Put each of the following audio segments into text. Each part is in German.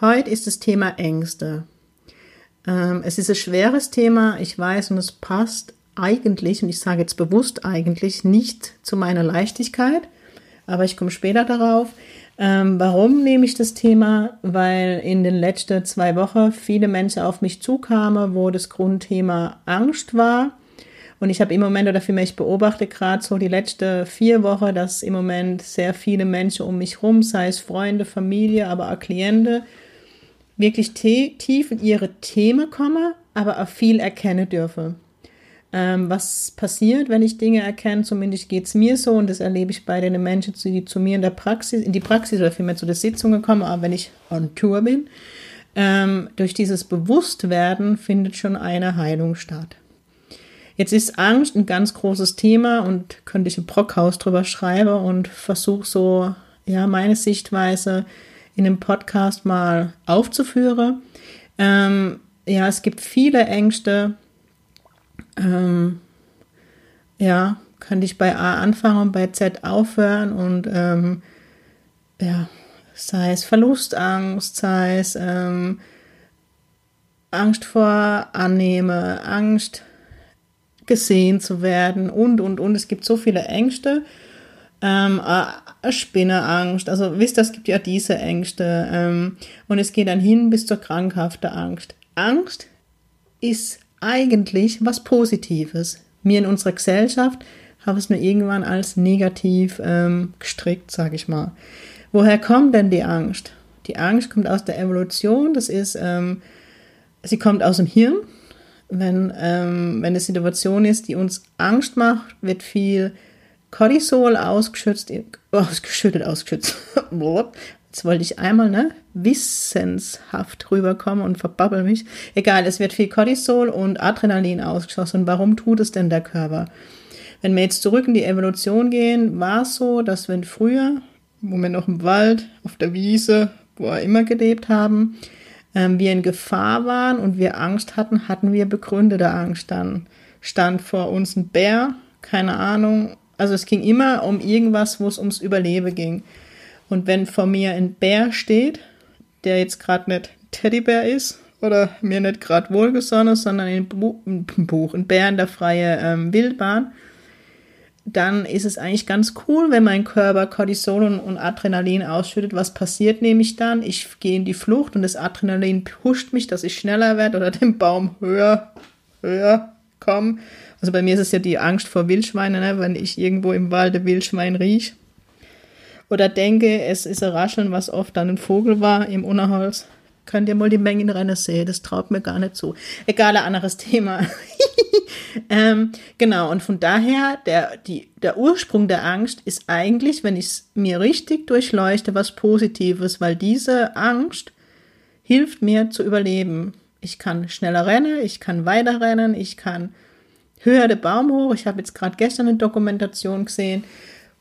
Heute ist das Thema Ängste. Ähm, es ist ein schweres Thema, ich weiß, und es passt eigentlich, und ich sage jetzt bewusst eigentlich, nicht zu meiner Leichtigkeit, aber ich komme später darauf. Ähm, warum nehme ich das Thema? Weil in den letzten zwei Wochen viele Menschen auf mich zukamen, wo das Grundthema Angst war. Und ich habe im Moment oder für mich beobachte gerade so die letzten vier Wochen, dass im Moment sehr viele Menschen um mich rum, sei es Freunde, Familie, aber auch Klienten, wirklich tief in ihre Themen komme, aber auch viel erkennen dürfe. Ähm, was passiert, wenn ich Dinge erkenne, zumindest geht es mir so und das erlebe ich bei den Menschen, die zu mir in der Praxis, in die Praxis oder vielmehr zu der Sitzung kommen, aber wenn ich on Tour bin, ähm, durch dieses Bewusstwerden findet schon eine Heilung statt. Jetzt ist Angst ein ganz großes Thema und könnte ich im Brockhaus drüber schreiben und versuche so, ja, meine Sichtweise in dem Podcast mal aufzuführen. Ähm, ja, es gibt viele Ängste. Ähm, ja, könnte ich bei A anfangen und bei Z aufhören und ähm, ja, sei es Verlustangst, sei es ähm, Angst vor Annehme, Angst gesehen zu werden und, und, und. Es gibt so viele Ängste ähm, äh, Spinneangst. Also wisst ihr, es gibt ja diese Ängste. Ähm, und es geht dann hin bis zur krankhaften Angst. Angst ist eigentlich was Positives. Wir in unserer Gesellschaft haben es nur irgendwann als negativ ähm, gestrickt, sage ich mal. Woher kommt denn die Angst? Die Angst kommt aus der Evolution. Das ist, ähm, sie kommt aus dem Hirn. Wenn, ähm, wenn eine Situation ist, die uns Angst macht, wird viel Cortisol ausgeschützt, ausgeschüttet, ausgeschüttet. Jetzt wollte ich einmal, ne, wissenshaft rüberkommen und verbabbel mich. Egal, es wird viel Cortisol und Adrenalin ausgeschossen. Warum tut es denn der Körper? Wenn wir jetzt zurück in die Evolution gehen, war es so, dass wenn früher, wo wir noch im Wald, auf der Wiese, wo wir immer gelebt haben, ähm, wir in Gefahr waren und wir Angst hatten, hatten wir begründete Angst. Dann stand vor uns ein Bär, keine Ahnung, also es ging immer um irgendwas, wo es ums Überleben ging. Und wenn vor mir ein Bär steht, der jetzt gerade nicht Teddybär ist oder mir nicht gerade wohlgesonnen, sondern ein, ein Buch, ein Bär in der freien ähm, Wildbahn, dann ist es eigentlich ganz cool, wenn mein Körper Cortisol und, Adrenalin ausschüttet. Was passiert nämlich dann? Ich gehe in die Flucht und das Adrenalin pusht mich, dass ich schneller werde oder den Baum höher, höher komme. Also bei mir ist es ja die Angst vor Wildschweinen, ne? wenn ich irgendwo im Walde Wildschwein rieche. Oder denke, es ist ein Rascheln, was oft dann ein Vogel war im Unterholz. Könnt ihr mal die Mengen rennen sehen, das traut mir gar nicht zu. Egal, ein anderes Thema. ähm, genau, und von daher, der, die, der Ursprung der Angst ist eigentlich, wenn ich es mir richtig durchleuchte, was Positives, weil diese Angst hilft mir zu überleben. Ich kann schneller rennen, ich kann weiter rennen, ich kann höher der Baum hoch. Ich habe jetzt gerade gestern eine Dokumentation gesehen,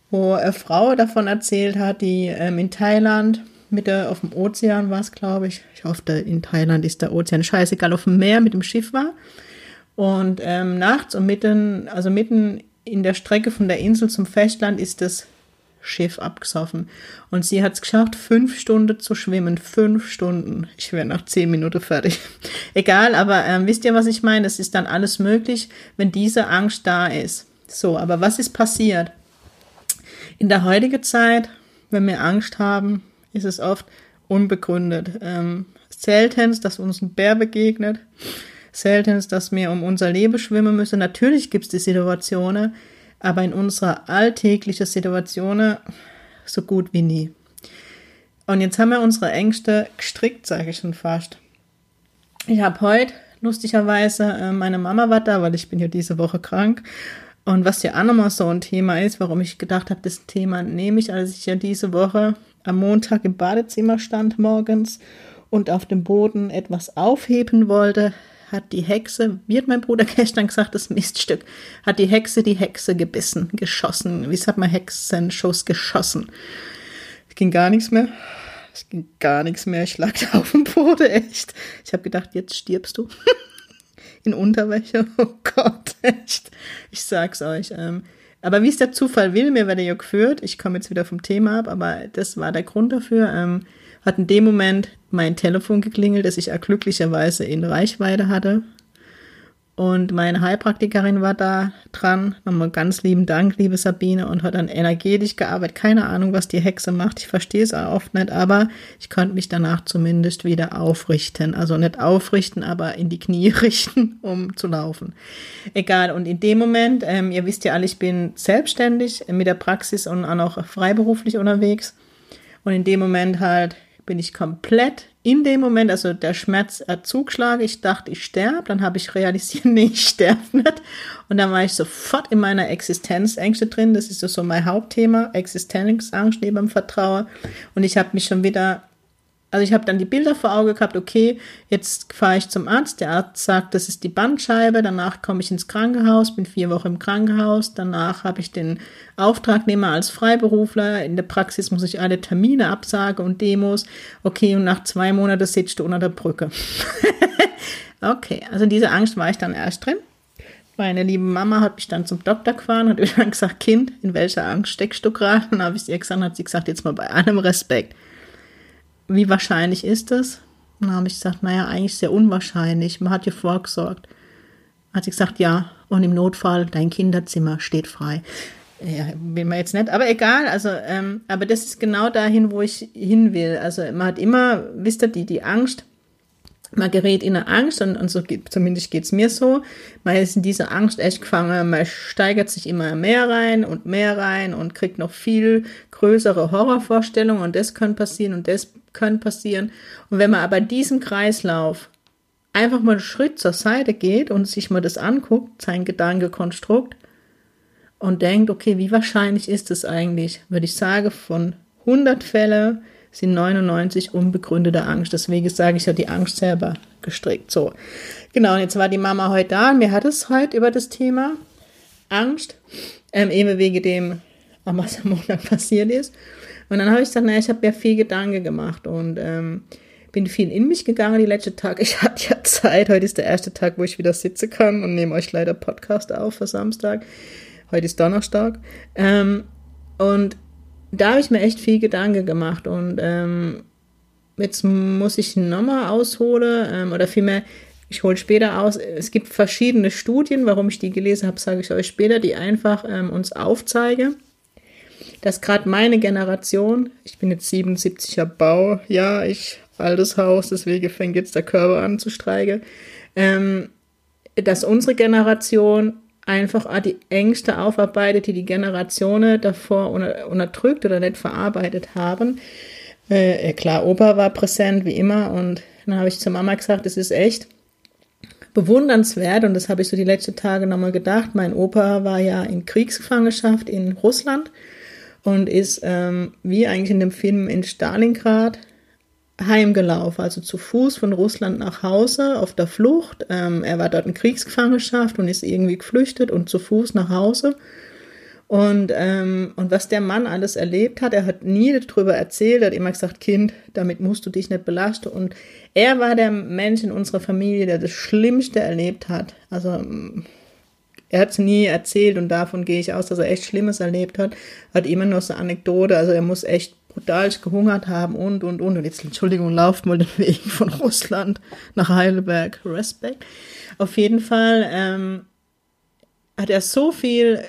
wo eine Frau davon erzählt hat, die ähm, in Thailand mit der, auf dem Ozean war es, glaube ich. Ich hoffe, in Thailand ist der Ozean scheißegal, auf dem Meer mit dem Schiff war. Und ähm, nachts und mitten, also mitten in der Strecke von der Insel zum Festland ist das Schiff abgesoffen. Und sie hat es geschafft, fünf Stunden zu schwimmen. Fünf Stunden. Ich wäre nach zehn Minuten fertig. Egal, aber ähm, wisst ihr, was ich meine? Es ist dann alles möglich, wenn diese Angst da ist. So, aber was ist passiert? In der heutigen Zeit, wenn wir Angst haben, ist es oft unbegründet. Ähm, selten, dass uns ein Bär begegnet. Selten, dass wir um unser Leben schwimmen müssen. Natürlich gibt es die Situationen, aber in unserer alltäglichen Situation so gut wie nie. Und jetzt haben wir unsere Ängste gestrickt, sage ich schon fast. Ich habe heute lustigerweise, äh, meine Mama war da, weil ich bin ja diese Woche krank. Und was ja auch nochmal so ein Thema ist, warum ich gedacht habe, das Thema nehme ich, als ich ja diese Woche am Montag im Badezimmer stand morgens und auf dem Boden etwas aufheben wollte, hat die Hexe, wie hat mein Bruder gestern gesagt, das Miststück, hat die Hexe die Hexe gebissen, geschossen. Wie sagt man Hexenschuss geschossen? Es ging gar nichts mehr. Es ging gar nichts mehr. Ich lag da auf dem Boden, echt. Ich habe gedacht, jetzt stirbst du. In Unterwäsche. Oh Gott, echt. Ich sag's euch. Ähm, aber wie es der Zufall will, mir werde ja geführt. Ich komme jetzt wieder vom Thema ab, aber das war der Grund dafür. Ähm, hat in dem Moment mein Telefon geklingelt, das ich ja glücklicherweise in Reichweite hatte. Und meine Heilpraktikerin war da dran. Nochmal ganz lieben Dank, liebe Sabine, und hat dann energetisch gearbeitet. Keine Ahnung, was die Hexe macht. Ich verstehe es auch oft nicht, aber ich konnte mich danach zumindest wieder aufrichten. Also nicht aufrichten, aber in die Knie richten, um zu laufen. Egal. Und in dem Moment, ähm, ihr wisst ja alle, ich bin selbstständig mit der Praxis und auch noch freiberuflich unterwegs. Und in dem Moment halt bin ich komplett in dem Moment, also der Schmerz hat zugeschlagen, ich dachte, ich sterbe, dann habe ich realisiert, nee, ich sterbe nicht. Und dann war ich sofort in meiner Existenzängste drin, das ist so mein Hauptthema, Existenzangst neben dem Vertrauen. Und ich habe mich schon wieder also ich habe dann die Bilder vor Auge gehabt, okay, jetzt fahre ich zum Arzt, der Arzt sagt, das ist die Bandscheibe, danach komme ich ins Krankenhaus, bin vier Wochen im Krankenhaus, danach habe ich den Auftragnehmer als Freiberufler, in der Praxis muss ich alle Termine absagen und Demos, okay, und nach zwei Monaten sitzt du unter der Brücke. okay, also in dieser Angst war ich dann erst drin. Meine liebe Mama hat mich dann zum Doktor gefahren, hat mir dann gesagt, Kind, in welcher Angst steckst du gerade? Dann habe ich ihr gesagt, hat sie gesagt, jetzt mal bei allem Respekt wie wahrscheinlich ist das? Und dann habe ich gesagt, naja, eigentlich sehr unwahrscheinlich. Man hat dir vorgesorgt. Hat sie gesagt, ja, und im Notfall, dein Kinderzimmer steht frei. Ja, will man jetzt nicht, aber egal, also, ähm, aber das ist genau dahin, wo ich hin will. Also man hat immer, wisst ihr, die, die Angst, man gerät in eine Angst und, und so geht, zumindest geht's mir so. Man ist in dieser Angst echt gefangen, man steigert sich immer mehr rein und mehr rein und kriegt noch viel größere Horrorvorstellungen und das kann passieren und das kann passieren. Und wenn man aber diesem Kreislauf einfach mal einen Schritt zur Seite geht und sich mal das anguckt, sein Gedankenkonstrukt, und denkt, okay, wie wahrscheinlich ist es eigentlich, würde ich sagen, von 100 Fällen sind 99 unbegründete Angst. Deswegen sage ich ja die Angst selber gestrickt. So, genau. Und jetzt war die Mama heute da und mir hat es heute über das Thema Angst, ähm, eben wegen dem, was am Montag passiert ist. Und dann habe ich gesagt, naja, ich habe ja viel Gedanken gemacht und ähm, bin viel in mich gegangen die letzten Tage. Ich hatte ja Zeit. Heute ist der erste Tag, wo ich wieder sitzen kann und nehme euch leider Podcast auf für Samstag. Heute ist Donnerstag. Ähm, und da habe ich mir echt viel Gedanken gemacht und ähm, jetzt muss ich nochmal ausholen ähm, oder vielmehr, ich hole später aus. Es gibt verschiedene Studien, warum ich die gelesen habe, sage ich euch später, die einfach ähm, uns aufzeigen, dass gerade meine Generation, ich bin jetzt 77er Bau, ja, ich altes Haus, deswegen fängt jetzt der Körper an zu streiken, ähm, dass unsere Generation einfach die Ängste aufarbeitet, die die Generationen davor unterdrückt oder nicht verarbeitet haben. Äh, klar, Opa war präsent wie immer und dann habe ich zur Mama gesagt, es ist echt bewundernswert und das habe ich so die letzten Tage nochmal gedacht. Mein Opa war ja in Kriegsgefangenschaft in Russland und ist ähm, wie eigentlich in dem Film in Stalingrad heimgelaufen, also zu Fuß von Russland nach Hause auf der Flucht. Ähm, er war dort in Kriegsgefangenschaft und ist irgendwie geflüchtet und zu Fuß nach Hause. Und, ähm, und was der Mann alles erlebt hat, er hat nie darüber erzählt, er hat immer gesagt, Kind, damit musst du dich nicht belasten. Und er war der Mensch in unserer Familie, der das Schlimmste erlebt hat. Also er hat es nie erzählt und davon gehe ich aus, dass er echt Schlimmes erlebt hat. Hat immer nur so Anekdote, also er muss echt brutal gehungert haben und, und, und. Und jetzt, Entschuldigung, lauft mal den Weg von Russland nach Heidelberg. Respekt. Auf jeden Fall ähm, hat er so viel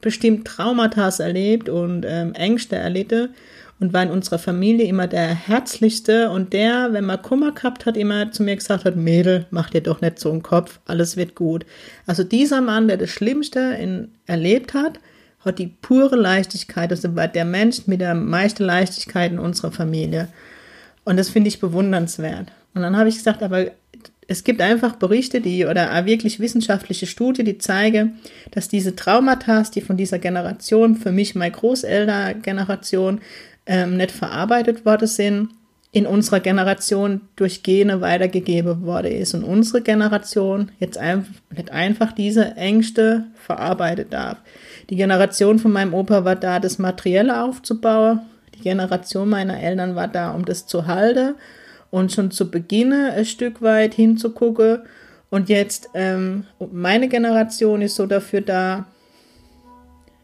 bestimmt Traumata erlebt und ähm, Ängste erlitten und war in unserer Familie immer der herzlichste und der, wenn man Kummer gehabt hat, immer zu mir gesagt hat, Mädel, mach dir doch nicht so einen Kopf, alles wird gut. Also dieser Mann, der das Schlimmste in, erlebt hat, hat die pure Leichtigkeit, also war der Mensch mit der meisten Leichtigkeit in unserer Familie. Und das finde ich bewundernswert. Und dann habe ich gesagt, aber es gibt einfach Berichte, die oder wirklich wissenschaftliche Studien, die zeigen, dass diese Traumata, die von dieser Generation, für mich meine Großeltern-Generation, ähm, nicht verarbeitet worden sind, in unserer Generation durch Gene weitergegeben worden ist und unsere Generation jetzt einfach, nicht einfach diese Ängste verarbeitet darf. Die Generation von meinem Opa war da, das Materielle aufzubauen. Die Generation meiner Eltern war da, um das zu halten und schon zu Beginn ein Stück weit hinzugucken. Und jetzt ähm, meine Generation ist so dafür da,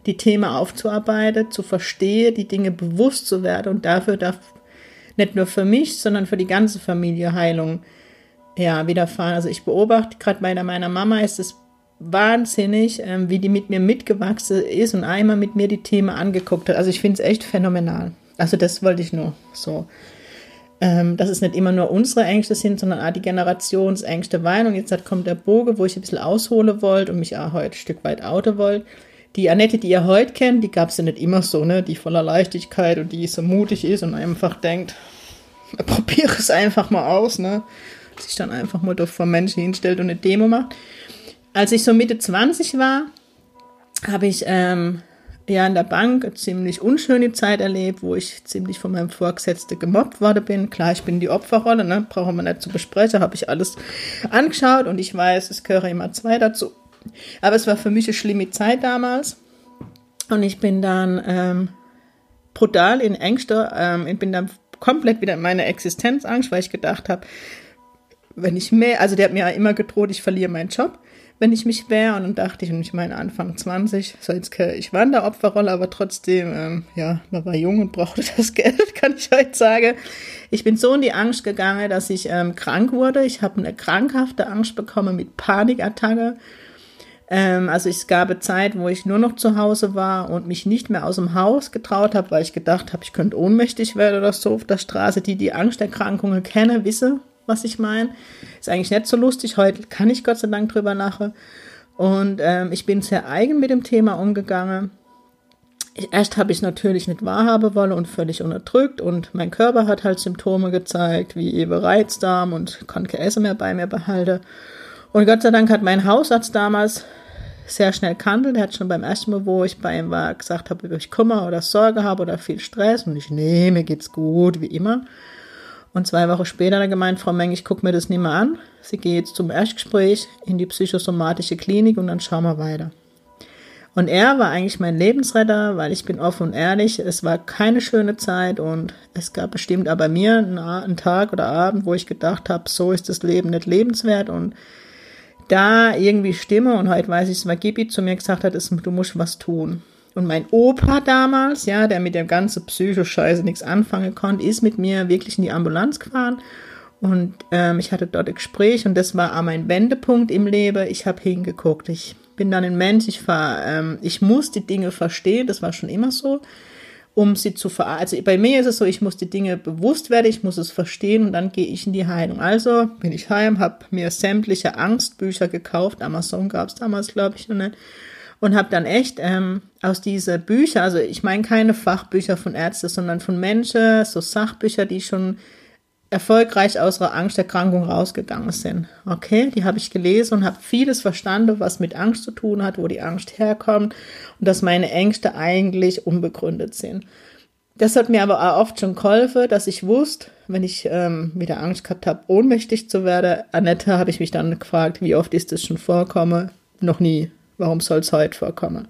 die Themen aufzuarbeiten, zu verstehen, die Dinge bewusst zu werden und dafür darf nicht nur für mich, sondern für die ganze Familie Heilung ja, widerfahren. Also ich beobachte gerade bei meiner Mama ist es wahnsinnig, ähm, wie die mit mir mitgewachsen ist und einmal mit mir die Themen angeguckt hat. Also ich finde es echt phänomenal. Also das wollte ich nur so. Ähm, dass es nicht immer nur unsere Ängste sind, sondern auch die Generationsängste waren. Und jetzt kommt der Bogen, wo ich ein bisschen aushole wollte und mich auch heute ein Stück weit outen wollte. Die Annette, die ihr heute kennt, die gab es ja nicht immer so, ne? Die voller Leichtigkeit und die so mutig ist und einfach denkt, probiere es einfach mal aus, ne? Sich dann einfach mal vor Menschen hinstellt und eine Demo macht. Als ich so Mitte 20 war, habe ich ähm, ja in der Bank eine ziemlich unschöne Zeit erlebt, wo ich ziemlich von meinem Vorgesetzten gemobbt worden bin. Klar, ich bin die Opferrolle, ne? brauchen wir nicht zu besprechen, habe ich alles angeschaut und ich weiß, es gehören immer zwei dazu. Aber es war für mich eine schlimme Zeit damals. Und ich bin dann ähm, brutal in Ängste, ähm, ich bin dann komplett wieder in meine Existenzangst, weil ich gedacht habe, wenn ich mehr, also der hat mir ja immer gedroht, ich verliere meinen Job, wenn ich mich wäre. Und dann dachte ich, und ich meine Anfang 20, so jetzt, ich war in der Opferrolle, aber trotzdem, ähm, ja, man war jung und brauchte das Geld, kann ich heute sagen. Ich bin so in die Angst gegangen, dass ich ähm, krank wurde. Ich habe eine krankhafte Angst bekommen mit Panikattacke. Ähm, also es gab Zeit, wo ich nur noch zu Hause war und mich nicht mehr aus dem Haus getraut habe, weil ich gedacht habe, ich könnte ohnmächtig werden oder so auf der Straße. Die die Angsterkrankungen kennen, wissen, was ich meine. Ist eigentlich nicht so lustig. Heute kann ich Gott sei Dank drüber lachen. Und ähm, ich bin sehr eigen mit dem Thema umgegangen. Erst habe ich natürlich nicht wahrhaben wollen und völlig unterdrückt und mein Körper hat halt Symptome gezeigt, wie eben Reizdarm und konnte Essen mehr bei mir behalten. Und Gott sei Dank hat mein Hausarzt damals sehr schnell gehandelt. Er hat schon beim ersten Mal, wo ich bei ihm war, gesagt habe, ob ich Kummer oder Sorge habe oder viel Stress. Und ich, nee, mir geht's gut, wie immer. Und zwei Wochen später hat er gemeint, Frau Meng, ich gucke mir das nicht mehr an. Sie geht jetzt zum Erstgespräch in die psychosomatische Klinik und dann schauen wir weiter. Und er war eigentlich mein Lebensretter, weil ich bin offen und ehrlich. Es war keine schöne Zeit und es gab bestimmt aber mir einen Tag oder Abend, wo ich gedacht habe, so ist das Leben nicht lebenswert und da irgendwie Stimme und heute weiß ich es, weil Gibi zu mir gesagt hat, ist, du musst was tun. Und mein Opa damals, ja, der mit der ganzen Psychoscheiße nichts anfangen konnte, ist mit mir wirklich in die Ambulanz gefahren. Und ähm, ich hatte dort ein Gespräch und das war auch mein Wendepunkt im Leben. Ich habe hingeguckt. Ich bin dann ein Mensch, ich fahr, ähm, ich muss die Dinge verstehen, das war schon immer so um sie zu ver also bei mir ist es so, ich muss die Dinge bewusst werden, ich muss es verstehen und dann gehe ich in die Heilung. Also bin ich heim, habe mir sämtliche Angstbücher gekauft, Amazon gab es damals glaube ich noch nicht und habe dann echt ähm, aus diese Bücher, also ich meine keine Fachbücher von Ärzten, sondern von Menschen, so Sachbücher, die schon erfolgreich aus ihrer Angsterkrankung rausgegangen sind. Okay, die habe ich gelesen und habe vieles verstanden, was mit Angst zu tun hat, wo die Angst herkommt und dass meine Ängste eigentlich unbegründet sind. Das hat mir aber auch oft schon geholfen, dass ich wusste, wenn ich ähm, wieder Angst gehabt habe, ohnmächtig zu werden. Annette habe ich mich dann gefragt, wie oft ist das schon vorkomme? Noch nie. Warum soll es heute vorkommen?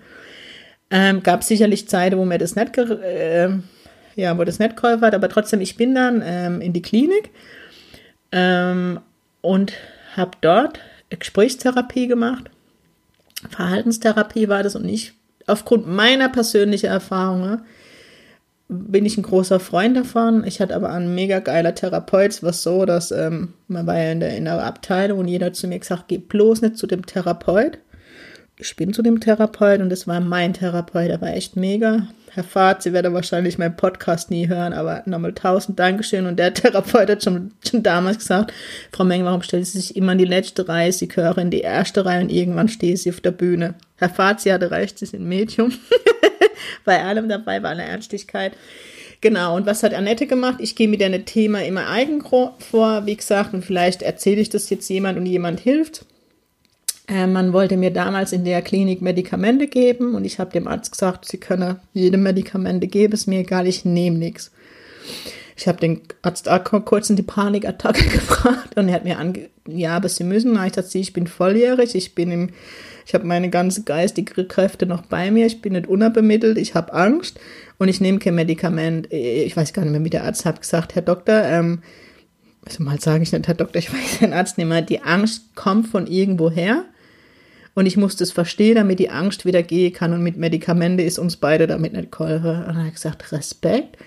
Ähm, gab sicherlich Zeiten, wo mir das nicht äh, ja, wo das nicht geholfen aber trotzdem, ich bin dann ähm, in die Klinik ähm, und habe dort Gesprächstherapie gemacht. Verhaltenstherapie war das und ich, aufgrund meiner persönlichen Erfahrungen, bin ich ein großer Freund davon. Ich hatte aber einen mega geiler Therapeut. Es war so, dass ähm, man war ja in der, in der Abteilung und jeder zu mir gesagt, geh bloß nicht zu dem Therapeut. Ich bin zu dem Therapeut und das war mein Therapeut. Der war echt mega. Herr Fahrt, Sie werden wahrscheinlich meinen Podcast nie hören, aber nochmal tausend Dankeschön. Und der Therapeut hat schon, schon damals gesagt, Frau Meng, warum stellen Sie sich immer in die letzte Reihe? Sie gehören in die erste Reihe und irgendwann stehen Sie auf der Bühne. Herr Fahrt, Sie hatte recht, Sie sind Medium. Bei allem dabei, bei aller Ernstigkeit. Genau, und was hat Annette gemacht? Ich gehe mit einem Thema immer eigen vor, wie gesagt, und vielleicht erzähle ich das jetzt jemand und jemand hilft. Äh, man wollte mir damals in der Klinik Medikamente geben und ich habe dem Arzt gesagt, sie könne jede Medikamente geben, ist mir egal, ich nehme nichts. Ich habe den Arzt auch kurz in die Panikattacke gebracht und er hat mir ange, ja, aber Sie müssen. Na, ich dachte, ich bin volljährig, ich bin im, ich habe meine ganze geistige Kräfte noch bei mir, ich bin nicht unabemittelt, ich habe Angst und ich nehme kein Medikament. Ich weiß gar nicht mehr, wie der Arzt hat gesagt, Herr Doktor, ähm, also mal sage ich nicht, Herr Doktor, ich weiß den Arzt nicht mehr, die Angst kommt von irgendwo her und ich muss das verstehen, damit die Angst wieder gehen kann und mit Medikamente ist uns beide damit nicht geholfen. Und er hat gesagt, Respekt.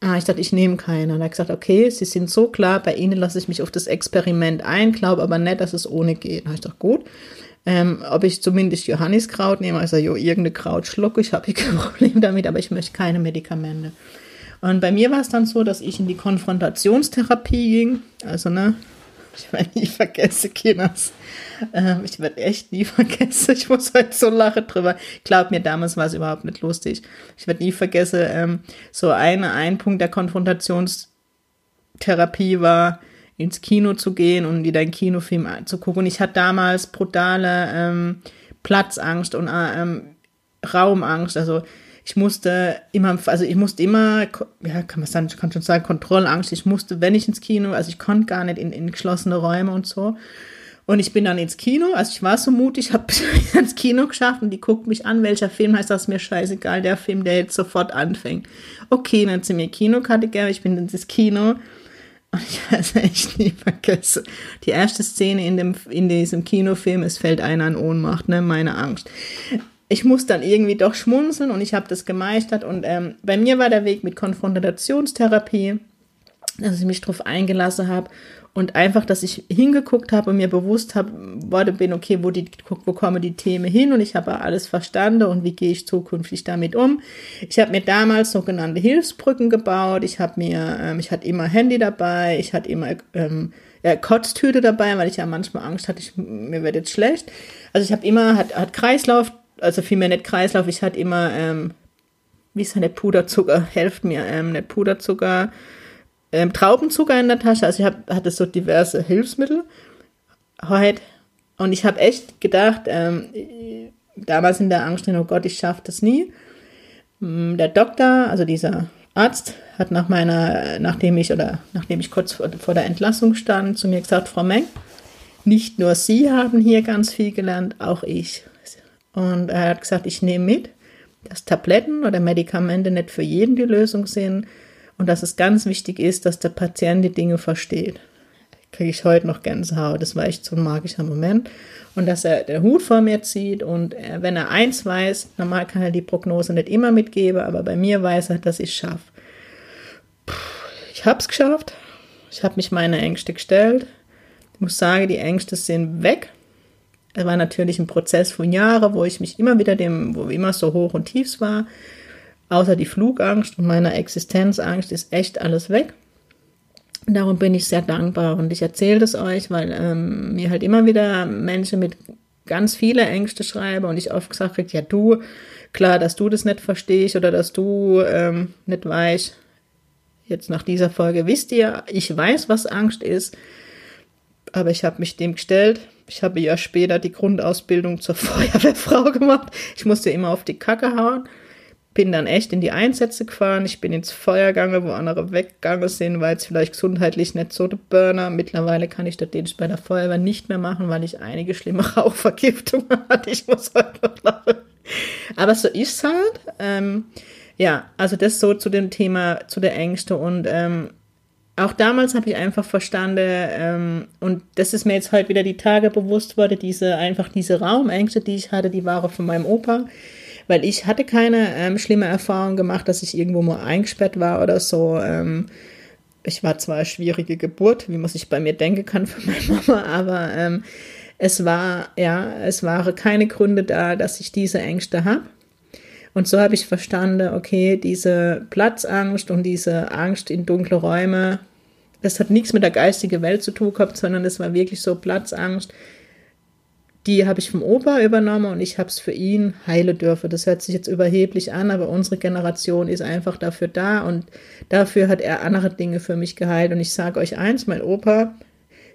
Ah, ich dachte, ich nehme keine. Und er hat gesagt, okay, Sie sind so klar, bei Ihnen lasse ich mich auf das Experiment ein, glaube aber nicht, dass es ohne geht. Habe ich gedacht, gut. Ähm, ob ich zumindest Johanniskraut nehme, also jo, irgendeine Kraut schlucke, ich habe kein Problem damit, aber ich möchte keine Medikamente. Und bei mir war es dann so, dass ich in die Konfrontationstherapie ging. Also, ne, ich werde nie vergessen, Kinders. Ähm, ich werde echt nie vergessen. Ich muss heute so lachen drüber. Glaub mir, damals war es überhaupt nicht lustig. Ich werde nie vergessen, ähm, so eine, ein Punkt der Konfrontationstherapie war, ins Kino zu gehen und wieder einen Kinofilm zu gucken. Und ich hatte damals brutale ähm, Platzangst und äh, ähm, Raumangst. Also ich musste immer, also ich musste immer, ja, kann man sagen, kann schon sagen, Kontrollangst. Ich musste, wenn ich ins Kino, also ich konnte gar nicht in, in geschlossene Räume und so. Und ich bin dann ins Kino, also ich war so mutig, habe ins Kino geschafft und die guckt mich an, welcher Film heißt das, mir scheißegal, der Film, der jetzt sofort anfängt. Okay, dann sind mir Kinokarte gegeben, ich bin ins Kino und ich weiß echt nie vergessen. Die erste Szene in, dem, in diesem Kinofilm, es fällt einer in Ohnmacht, ne, meine Angst ich muss dann irgendwie doch schmunzeln und ich habe das gemeistert. Und ähm, bei mir war der Weg mit Konfrontationstherapie, dass ich mich darauf eingelassen habe und einfach, dass ich hingeguckt habe und mir bewusst habe, wurde bin, okay, wo, die, wo kommen die Themen hin und ich habe alles verstanden und wie gehe ich zukünftig damit um. Ich habe mir damals sogenannte Hilfsbrücken gebaut. Ich habe mir, ähm, ich hatte immer Handy dabei, ich hatte immer ähm, ja, Kotztüte dabei, weil ich ja manchmal Angst hatte, ich, mir wird jetzt schlecht. Also ich habe immer, hat, hat Kreislauf also vielmehr nicht Kreislauf, ich hatte immer, ähm, wie ist nicht Puderzucker, helft mir, ähm, nicht Puderzucker, ähm, Traubenzucker in der Tasche, also ich hab, hatte so diverse Hilfsmittel heute und ich habe echt gedacht, ähm, damals in der Angst, oh Gott, ich schaffe das nie. Mm, der Doktor, also dieser Arzt, hat nach meiner, nachdem ich oder nachdem ich kurz vor, vor der Entlassung stand, zu mir gesagt, Frau Meng, nicht nur Sie haben hier ganz viel gelernt, auch ich. Und er hat gesagt, ich nehme mit, dass Tabletten oder Medikamente nicht für jeden die Lösung sind und dass es ganz wichtig ist, dass der Patient die Dinge versteht. Kriege ich heute noch Gänsehaut. Das war echt so ein magischer Moment. Und dass er den Hut vor mir zieht und er, wenn er eins weiß, normal kann er die Prognose nicht immer mitgeben, aber bei mir weiß er, dass ich es schaffe. Ich habe es geschafft. Ich habe mich meine Ängste gestellt. Ich muss sagen, die Ängste sind weg. Es war natürlich ein Prozess von Jahren, wo ich mich immer wieder dem, wo immer so hoch und tiefs war. Außer die Flugangst und meiner Existenzangst ist echt alles weg. Darum bin ich sehr dankbar und ich erzähle das euch, weil ähm, mir halt immer wieder Menschen mit ganz viele Ängste schreiben und ich oft gesagt kriege, ja du, klar, dass du das nicht verstehst oder dass du ähm, nicht weißt. Jetzt nach dieser Folge wisst ihr, ich weiß, was Angst ist, aber ich habe mich dem gestellt, ich habe ja später die Grundausbildung zur Feuerwehrfrau gemacht. Ich musste immer auf die Kacke hauen. Bin dann echt in die Einsätze gefahren. Ich bin ins Feuer gegangen, wo andere weggegangen sind, weil es vielleicht gesundheitlich nicht so der Burner. Mittlerweile kann ich das Dienst bei der Feuerwehr nicht mehr machen, weil ich einige schlimme Rauchvergiftungen hatte. Ich muss heute noch lachen. Aber so ist es halt. Ähm, ja, also das so zu dem Thema, zu der Ängste und ähm, auch damals habe ich einfach verstanden, ähm, und das ist mir jetzt heute wieder die Tage bewusst wurde, diese einfach diese Raumängste, die ich hatte, die waren von meinem Opa, weil ich hatte keine ähm, schlimme Erfahrung gemacht, dass ich irgendwo mal eingesperrt war oder so. Ähm, ich war zwar eine schwierige Geburt, wie man sich bei mir denken kann von meiner Mama, aber ähm, es war, ja, es waren keine Gründe da, dass ich diese Ängste habe. Und so habe ich verstanden, okay, diese Platzangst und diese Angst in dunkle Räume, das hat nichts mit der geistigen Welt zu tun gehabt, sondern es war wirklich so Platzangst. Die habe ich vom Opa übernommen und ich habe es für ihn heile dürfen. Das hört sich jetzt überheblich an, aber unsere Generation ist einfach dafür da und dafür hat er andere Dinge für mich geheilt. Und ich sage euch eins, mein Opa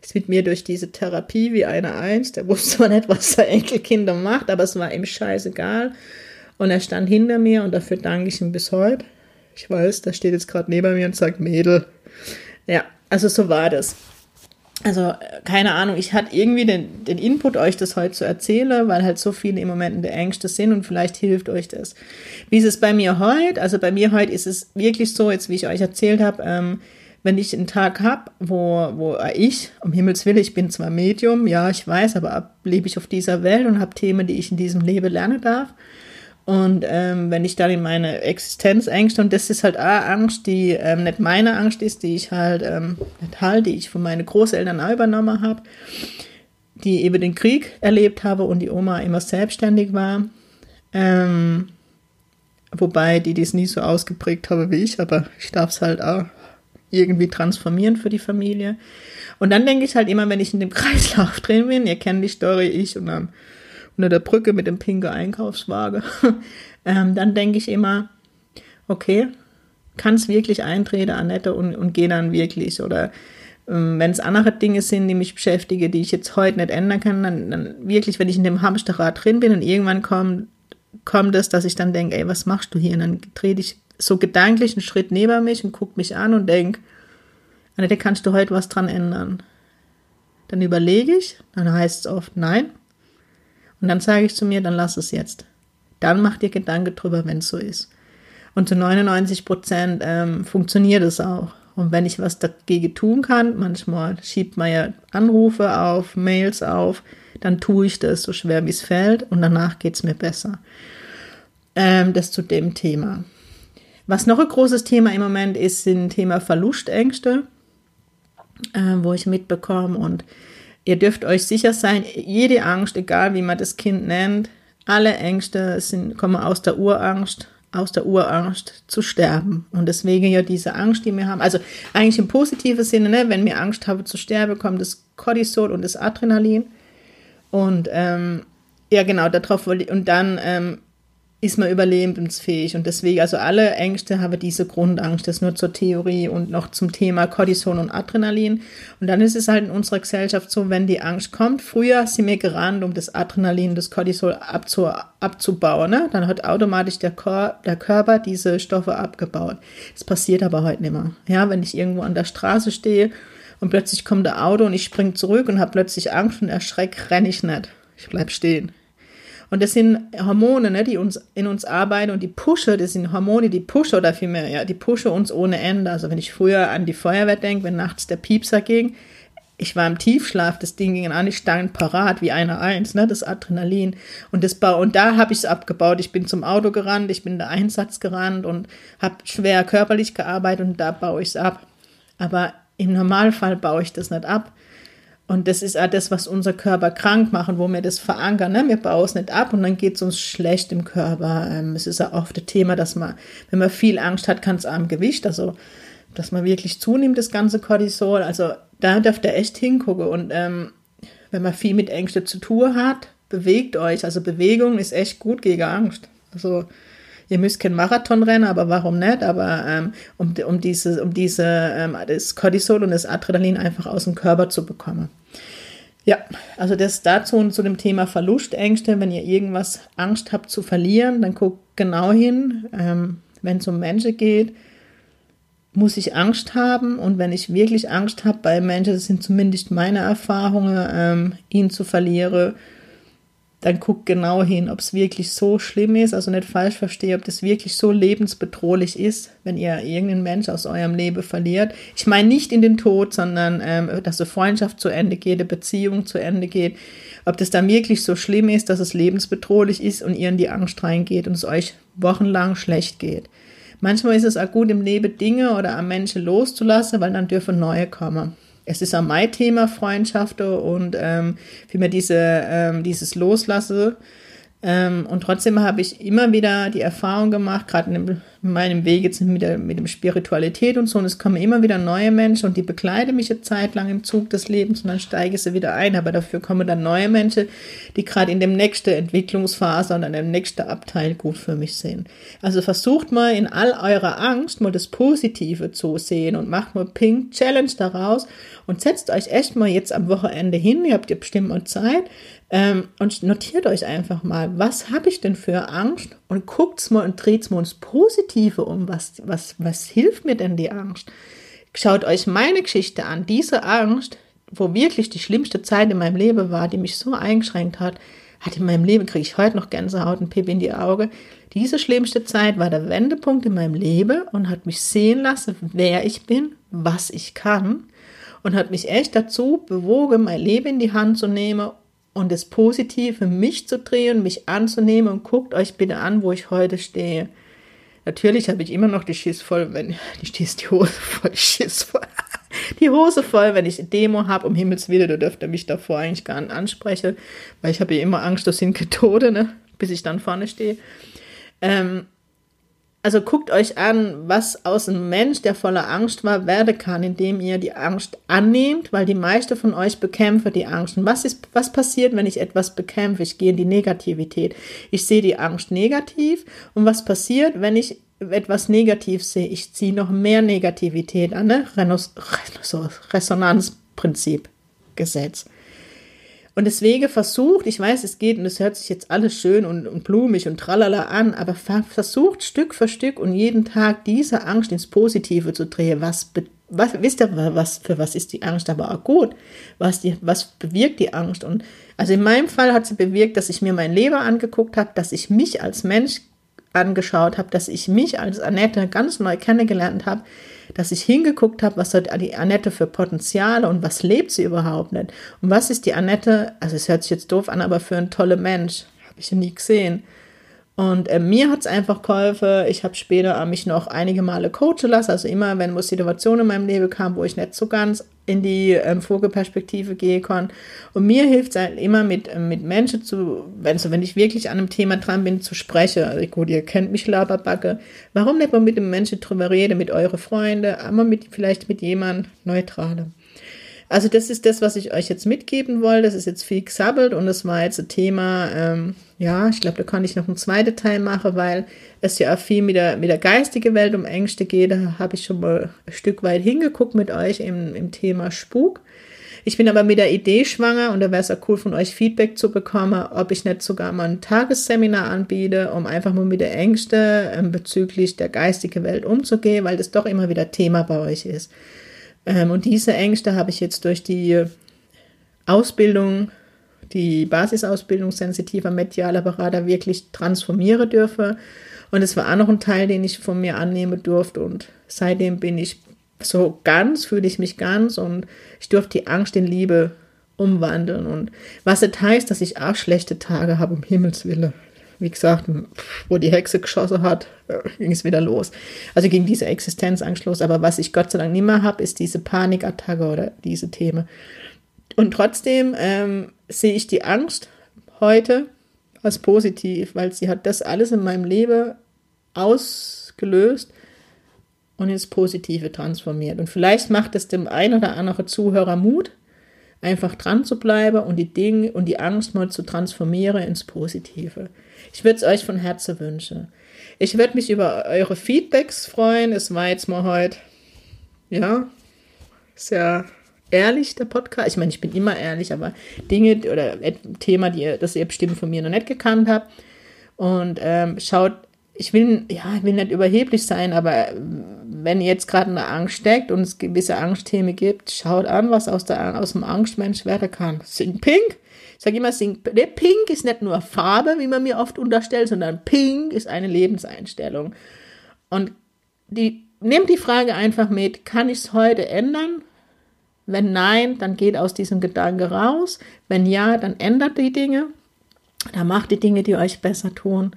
ist mit mir durch diese Therapie wie eine Eins. Der wusste zwar nicht, was sein Enkelkinder macht, aber es war ihm scheißegal. Und er stand hinter mir und dafür danke ich ihm bis heute. Ich weiß, da steht jetzt gerade neben mir und sagt Mädel. Ja, also so war das. Also, keine Ahnung, ich hatte irgendwie den, den Input, euch das heute zu erzählen, weil halt so viele im Moment in der Ängste sind und vielleicht hilft euch das. Wie ist es bei mir heute? Also bei mir heute ist es wirklich so, jetzt wie ich euch erzählt habe, ähm, wenn ich einen Tag habe, wo, wo ich, um Himmels Willen, ich bin zwar Medium, ja, ich weiß, aber lebe ich auf dieser Welt und habe Themen, die ich in diesem Leben lernen darf. Und ähm, wenn ich dann in meine Existenzängste, und das ist halt auch Angst, die ähm, nicht meine Angst ist, die ich halt ähm, nicht halt, die ich von meinen Großeltern auch übernommen habe, die eben den Krieg erlebt habe und die Oma immer selbstständig war. Ähm, wobei die das nie so ausgeprägt habe wie ich, aber ich darf es halt auch irgendwie transformieren für die Familie. Und dann denke ich halt immer, wenn ich in dem Kreislauf drin bin, ihr kennt die Story, ich und dann unter der Brücke mit dem pinken Einkaufswagen, ähm, dann denke ich immer, okay, kann es wirklich eintreten, Annette, und, und gehe dann wirklich. Oder ähm, wenn es andere Dinge sind, die mich beschäftigen, die ich jetzt heute nicht ändern kann, dann, dann wirklich, wenn ich in dem Hamsterrad drin bin und irgendwann kommt, kommt es, dass ich dann denke, ey, was machst du hier? Und dann drehe ich so gedanklich einen Schritt neben mich und gucke mich an und denke, Annette, kannst du heute was dran ändern? Dann überlege ich, dann heißt es oft nein. Und dann sage ich zu mir, dann lass es jetzt. Dann mach dir Gedanken drüber, wenn es so ist. Und zu 99 Prozent ähm, funktioniert es auch. Und wenn ich was dagegen tun kann, manchmal schiebt man ja Anrufe auf, Mails auf, dann tue ich das so schwer wie es fällt und danach geht es mir besser. Ähm, das zu dem Thema. Was noch ein großes Thema im Moment ist, sind Thema Verlustängste, äh, wo ich mitbekomme und Ihr dürft euch sicher sein, jede Angst, egal wie man das Kind nennt, alle Ängste sind, kommen aus der Urangst, aus der Urangst zu sterben. Und deswegen ja diese Angst, die wir haben, also eigentlich im positiven Sinne, ne, wenn wir Angst haben zu sterben, kommt das Cortisol und das Adrenalin. Und ähm, ja, genau, darauf wollte ich, und dann ähm, ist man überlebensfähig. Und deswegen, also alle Ängste haben diese Grundangst, das nur zur Theorie und noch zum Thema Cortison und Adrenalin. Und dann ist es halt in unserer Gesellschaft so, wenn die Angst kommt, früher sind wir gerannt, um das Adrenalin, das Cortisol abzu, abzubauen. Ne? Dann hat automatisch der, Kor der Körper diese Stoffe abgebaut. Das passiert aber heute nicht mehr. Ja, wenn ich irgendwo an der Straße stehe und plötzlich kommt der Auto und ich springe zurück und habe plötzlich Angst und erschreck, renne ich nicht. Ich bleib stehen. Und das sind Hormone, ne, die uns in uns arbeiten und die pushen, das sind Hormone, die pushen oder vielmehr, ja, die pushen uns ohne Ende. Also wenn ich früher an die Feuerwehr denke, wenn nachts der Piepser ging, ich war im Tiefschlaf, das Ding ging an, ich stand parat wie eine Eins, ne, das Adrenalin. Und das und da habe ich es abgebaut. Ich bin zum Auto gerannt, ich bin in der Einsatz gerannt und habe schwer körperlich gearbeitet und da baue ich es ab. Aber im Normalfall baue ich das nicht ab. Und das ist auch das, was unser Körper krank macht, wo wir das verankern. Ne? Wir bauen es nicht ab und dann geht es uns schlecht im Körper. Ähm, es ist auch oft das Thema, dass man, wenn man viel Angst hat, kann es am Gewicht, also dass man wirklich zunimmt, das ganze Cortisol. Also da darf der echt hingucken. Und ähm, wenn man viel mit Ängsten zu tun hat, bewegt euch. Also Bewegung ist echt gut gegen Angst. Also ihr müsst kein Marathon rennen, aber warum nicht? Aber ähm, um, um diese, um diese, ähm, das Cortisol und das Adrenalin einfach aus dem Körper zu bekommen. Ja, also das dazu und zu dem Thema Verlustängste. Wenn ihr irgendwas Angst habt zu verlieren, dann guckt genau hin. Ähm, wenn es um Menschen geht, muss ich Angst haben. Und wenn ich wirklich Angst habe bei Menschen, das sind zumindest meine Erfahrungen, ähm, ihn zu verlieren, dann guckt genau hin, ob es wirklich so schlimm ist, also nicht falsch verstehe, ob das wirklich so lebensbedrohlich ist, wenn ihr irgendeinen Mensch aus eurem Leben verliert. Ich meine nicht in den Tod, sondern ähm, dass eine Freundschaft zu Ende geht, eine Beziehung zu Ende geht. Ob das dann wirklich so schlimm ist, dass es lebensbedrohlich ist und ihr in die Angst reingeht und es euch wochenlang schlecht geht. Manchmal ist es auch gut, im Leben Dinge oder am Menschen loszulassen, weil dann dürfen neue kommen es ist auch mein Thema Freundschaft und ähm, wie man diese, ähm, dieses Loslasse. Ähm, und trotzdem habe ich immer wieder die Erfahrung gemacht, gerade in meinem Weg jetzt mit der, mit der Spiritualität und so, und es kommen immer wieder neue Menschen und die begleiten mich eine Zeit lang im Zug des Lebens und dann steige sie wieder ein. Aber dafür kommen dann neue Menschen, die gerade in dem nächsten Entwicklungsphase und in dem nächsten Abteil gut für mich sind. Also versucht mal in all eurer Angst mal das Positive zu sehen und macht mal Pink Challenge daraus und setzt euch echt mal jetzt am Wochenende hin, ihr habt ja bestimmt mal Zeit, Ähm, und notiert euch einfach mal, was habe ich denn für Angst und guckt es mal und dreht es mal ins Positive um. Was, was, was hilft mir denn die Angst? Schaut euch meine Geschichte an. Diese Angst, wo wirklich die schlimmste Zeit in meinem Leben war, die mich so eingeschränkt hat, hat in meinem Leben, kriege ich heute noch Gänsehaut und Pipi in die Augen. Diese schlimmste Zeit war der Wendepunkt in meinem Leben und hat mich sehen lassen, wer ich bin, was ich kann und hat mich echt dazu bewogen, mein Leben in die Hand zu nehmen und das Positive mich zu drehen, mich anzunehmen und guckt euch bitte an, wo ich heute stehe. Natürlich habe ich immer noch die Schiss voll, wenn die Schiss die Hose voll, die Schiss voll, die Hose voll, wenn ich Demo habe, um Himmels Willen, da dürft ihr mich davor eigentlich gar nicht ansprechen, weil ich habe ja immer Angst, das sind Tode, ne, bis ich dann vorne stehe. Ähm, also guckt euch an, was aus einem Mensch, der voller Angst war, werden kann, indem ihr die Angst annehmt, weil die meisten von euch bekämpfen die Angst. Und was ist, was passiert, wenn ich etwas bekämpfe? Ich gehe in die Negativität. Ich sehe die Angst negativ. Und was passiert, wenn ich etwas negativ sehe? Ich ziehe noch mehr Negativität an, ne? Resonanzprinzip, Gesetz. Und deswegen versucht, ich weiß, es geht und es hört sich jetzt alles schön und, und blumig und tralala an, aber versucht Stück für Stück und jeden Tag diese Angst ins Positive zu drehen. Was, was wisst ihr, was, für was ist die Angst aber auch gut? Was, die, was bewirkt die Angst? Und also in meinem Fall hat sie bewirkt, dass ich mir mein Leben angeguckt habe, dass ich mich als Mensch angeschaut habe, dass ich mich als Annette ganz neu kennengelernt habe, dass ich hingeguckt habe, was hat die Annette für Potenziale und was lebt sie überhaupt nicht. Und was ist die Annette, also es hört sich jetzt doof an, aber für ein toller Mensch, habe ich ja nie gesehen. Und äh, mir hat es einfach geholfen. Ich habe später mich noch einige Male coachen lassen. Also immer, wenn Situationen in meinem Leben kam, wo ich nicht so ganz in die ähm, Vogelperspektive gehen kann. Und mir hilft es halt immer mit, äh, mit Menschen zu, wenn, so, wenn ich wirklich an einem Thema dran bin, zu sprechen. Also gut, ihr kennt mich Laberbacke. Warum nicht mal mit dem Menschen drüber reden, mit euren Freunden, aber mit, vielleicht mit jemand Neutralem. Also das ist das, was ich euch jetzt mitgeben wollte. Das ist jetzt viel gesabbelt und das war jetzt ein Thema, ähm, ja, ich glaube, da kann ich noch einen zweiten Teil machen, weil es ja auch viel mit der, mit der geistigen Welt um Ängste geht. Da habe ich schon mal ein Stück weit hingeguckt mit euch im, im Thema Spuk. Ich bin aber mit der Idee schwanger und da wäre es auch cool von euch Feedback zu bekommen, ob ich nicht sogar mal ein Tagesseminar anbiete, um einfach mal mit der Ängste ähm, bezüglich der geistigen Welt umzugehen, weil das doch immer wieder Thema bei euch ist. Ähm, und diese Ängste habe ich jetzt durch die Ausbildung, die Basisausbildung sensitiver medialer Berater wirklich transformieren dürfen. Und es war auch noch ein Teil, den ich von mir annehmen durfte. Und seitdem bin ich so ganz, fühle ich mich ganz und ich durfte die Angst in Liebe umwandeln. Und was das heißt, dass ich auch schlechte Tage habe, um Himmels Willen wie gesagt, wo die Hexe geschossen hat, ging es wieder los. Also ging diese Existenzangst los. Aber was ich Gott sei Dank nicht mehr habe, ist diese Panikattacke oder diese Themen. Und trotzdem ähm, sehe ich die Angst heute als positiv, weil sie hat das alles in meinem Leben ausgelöst und ins Positive transformiert. Und vielleicht macht es dem einen oder anderen Zuhörer Mut, einfach dran zu bleiben und die Dinge und die Angst mal zu transformieren ins Positive. Ich würde es euch von Herzen wünschen. Ich würde mich über eure Feedbacks freuen. Es war jetzt mal heute, ja, sehr ehrlich, der Podcast. Ich meine, ich bin immer ehrlich, aber Dinge oder Thema, die ihr, das ihr bestimmt von mir noch nicht gekannt habt. Und ähm, schaut, ich will, ja, ich will nicht überheblich sein, aber wenn ihr jetzt gerade in der Angst steckt und es gewisse Angstthemen gibt, schaut an, was aus, der, aus dem Angstmensch werden kann. Sing Pink ich sage immer, Pink ist nicht nur Farbe, wie man mir oft unterstellt, sondern Pink ist eine Lebenseinstellung. Und die, nehmt die Frage einfach mit, kann ich es heute ändern? Wenn nein, dann geht aus diesem Gedanke raus. Wenn ja, dann ändert die Dinge. Dann macht die Dinge, die euch besser tun.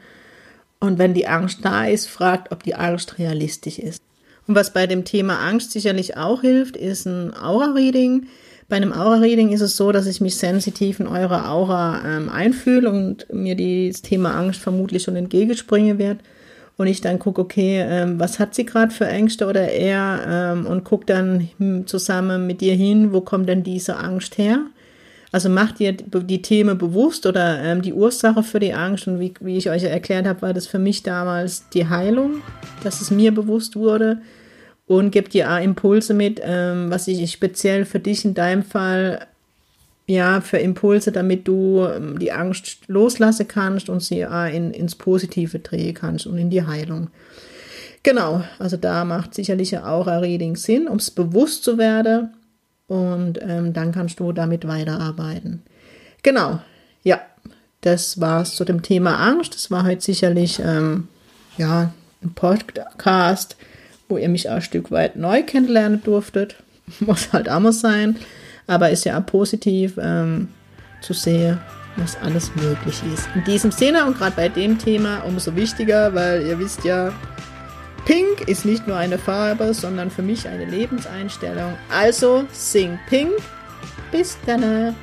Und wenn die Angst da ist, fragt, ob die Angst realistisch ist. Und was bei dem Thema Angst sicherlich auch hilft, ist ein Aura-Reading. Bei einem Aura-Reading ist es so, dass ich mich sensitiv in eure Aura ähm, einfühle und mir das Thema Angst vermutlich schon entgegenspringen wird. Und ich dann gucke, okay, ähm, was hat sie gerade für Ängste oder er ähm, und gucke dann zusammen mit dir hin, wo kommt denn diese Angst her? Also macht ihr die Themen bewusst oder ähm, die Ursache für die Angst? Und wie, wie ich euch erklärt habe, war das für mich damals die Heilung, dass es mir bewusst wurde. Und gebe dir auch Impulse mit, ähm, was ich speziell für dich in deinem Fall ja, für Impulse, damit du ähm, die Angst loslassen kannst und sie in, ins Positive drehen kannst und in die Heilung. Genau, also da macht sicherlich auch ein Reading Sinn, um es bewusst zu werden und ähm, dann kannst du damit weiterarbeiten. Genau, ja, das war's zu dem Thema Angst. Das war heute sicherlich ähm, ja ein Podcast, wo ihr mich auch ein Stück weit neu kennenlernen durftet. Muss halt auch mal sein. Aber ist ja auch positiv ähm, zu sehen, was alles möglich ist. In diesem Sinne und gerade bei dem Thema umso wichtiger, weil ihr wisst ja, Pink ist nicht nur eine Farbe, sondern für mich eine Lebenseinstellung. Also sing Pink. Bis dann.